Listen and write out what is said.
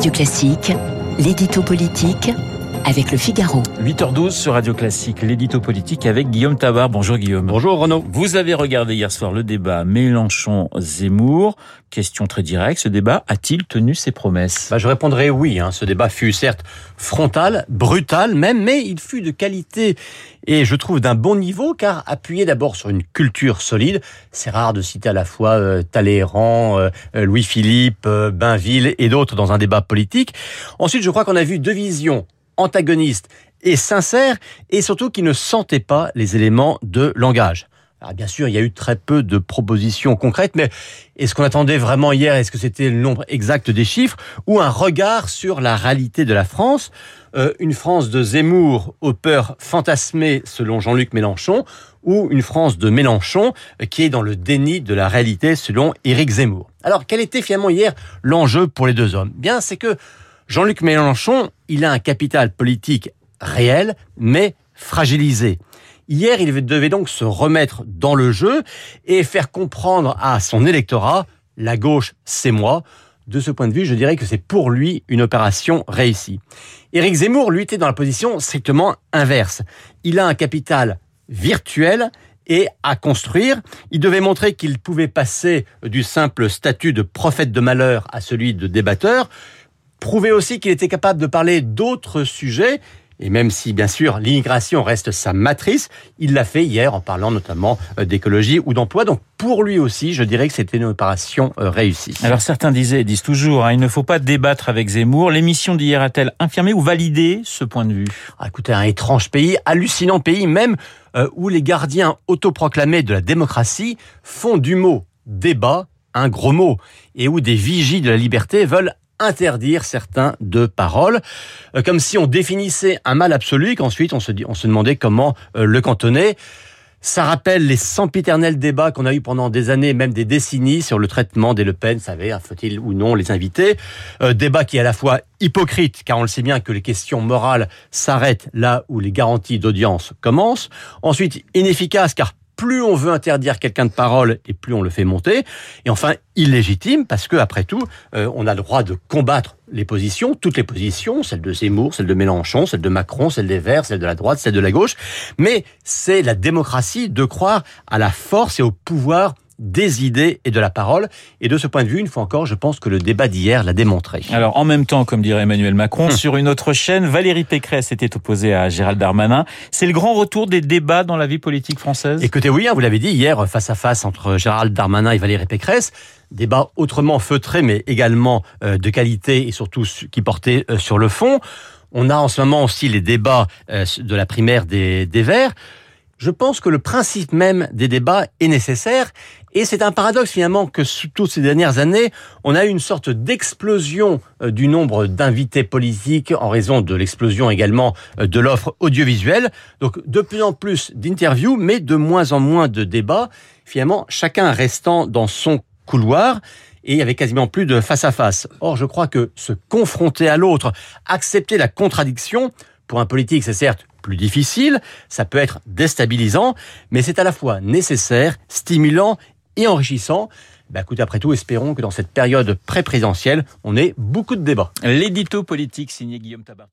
Radio Classique, l'édito politique avec le Figaro. 8h12 sur Radio Classique, l'édito politique avec Guillaume Tabar. Bonjour Guillaume. Bonjour Renaud. Vous avez regardé hier soir le débat Mélenchon-Zemmour. Question très directe, ce débat a-t-il tenu ses promesses? Bah, Je répondrai oui. Hein. Ce débat fut certes frontal, brutal même, mais il fut de qualité et je trouve d'un bon niveau car appuyé d'abord sur une culture solide. C'est rare de citer à la fois euh, Talleyrand, euh, Louis-Philippe, euh, Bainville et d'autres dans un débat politique. Ensuite, je crois qu'on a vu deux visions antagonistes et sincères et surtout qui ne sentaient pas les éléments de langage. Alors bien sûr, il y a eu très peu de propositions concrètes, mais est-ce qu'on attendait vraiment hier Est-ce que c'était le nombre exact des chiffres ou un regard sur la réalité de la France euh, Une France de Zemmour aux peurs fantasmées selon Jean-Luc Mélenchon ou une France de Mélenchon euh, qui est dans le déni de la réalité selon Éric Zemmour. Alors quel était finalement hier l'enjeu pour les deux hommes? Bien, c'est que Jean-Luc Mélenchon, il a un capital politique réel, mais fragilisé. Hier, il devait donc se remettre dans le jeu et faire comprendre à son électorat, la gauche, c'est moi. De ce point de vue, je dirais que c'est pour lui une opération réussie. Éric Zemmour, lui, était dans la position strictement inverse. Il a un capital virtuel et à construire. Il devait montrer qu'il pouvait passer du simple statut de prophète de malheur à celui de débatteur, prouver aussi qu'il était capable de parler d'autres sujets et même si, bien sûr, l'immigration reste sa matrice, il l'a fait hier en parlant notamment euh, d'écologie ou d'emploi. Donc, pour lui aussi, je dirais que c'était une opération euh, réussie. Alors, certains disaient et disent toujours, hein, il ne faut pas débattre avec Zemmour. L'émission d'hier a-t-elle infirmé ou validé ce point de vue? Ah, Écoutez, un étrange pays, hallucinant pays même, euh, où les gardiens autoproclamés de la démocratie font du mot débat un gros mot, et où des vigies de la liberté veulent interdire certains de paroles, euh, comme si on définissait un mal absolu qu'ensuite on se, on se demandait comment euh, le cantonner. Ça rappelle les sempiternels débats qu'on a eu pendant des années, même des décennies, sur le traitement des Le Pen, savez, hein, faut-il ou non les inviter euh, Débat qui est à la fois hypocrite, car on le sait bien que les questions morales s'arrêtent là où les garanties d'audience commencent. Ensuite, inefficace, car plus on veut interdire quelqu'un de parole et plus on le fait monter. Et enfin, illégitime parce que après tout, euh, on a le droit de combattre les positions, toutes les positions, celles de Zemmour, celles de Mélenchon, celles de Macron, celles des Verts, celles de la droite, celles de la gauche. Mais c'est la démocratie de croire à la force et au pouvoir des idées et de la parole. Et de ce point de vue, une fois encore, je pense que le débat d'hier l'a démontré. Alors, en même temps, comme dirait Emmanuel Macron, hum. sur une autre chaîne, Valérie Pécresse était opposée à Gérald Darmanin. C'est le grand retour des débats dans la vie politique française? Écoutez, oui, hein, vous l'avez dit hier, face à face entre Gérald Darmanin et Valérie Pécresse. Débat autrement feutré, mais également euh, de qualité et surtout qui portait euh, sur le fond. On a en ce moment aussi les débats euh, de la primaire des, des Verts je pense que le principe même des débats est nécessaire. Et c'est un paradoxe finalement que toutes ces dernières années, on a eu une sorte d'explosion euh, du nombre d'invités politiques en raison de l'explosion également euh, de l'offre audiovisuelle. Donc de plus en plus d'interviews, mais de moins en moins de débats. Finalement, chacun restant dans son couloir et il y avait quasiment plus de face à face. Or, je crois que se confronter à l'autre, accepter la contradiction, pour un politique, c'est certes plus difficile, ça peut être déstabilisant, mais c'est à la fois nécessaire, stimulant enrichissant. Bah, écoute, après tout, espérons que dans cette période pré-présidentielle, on ait beaucoup de débats. L'édito politique signé Guillaume Tabar.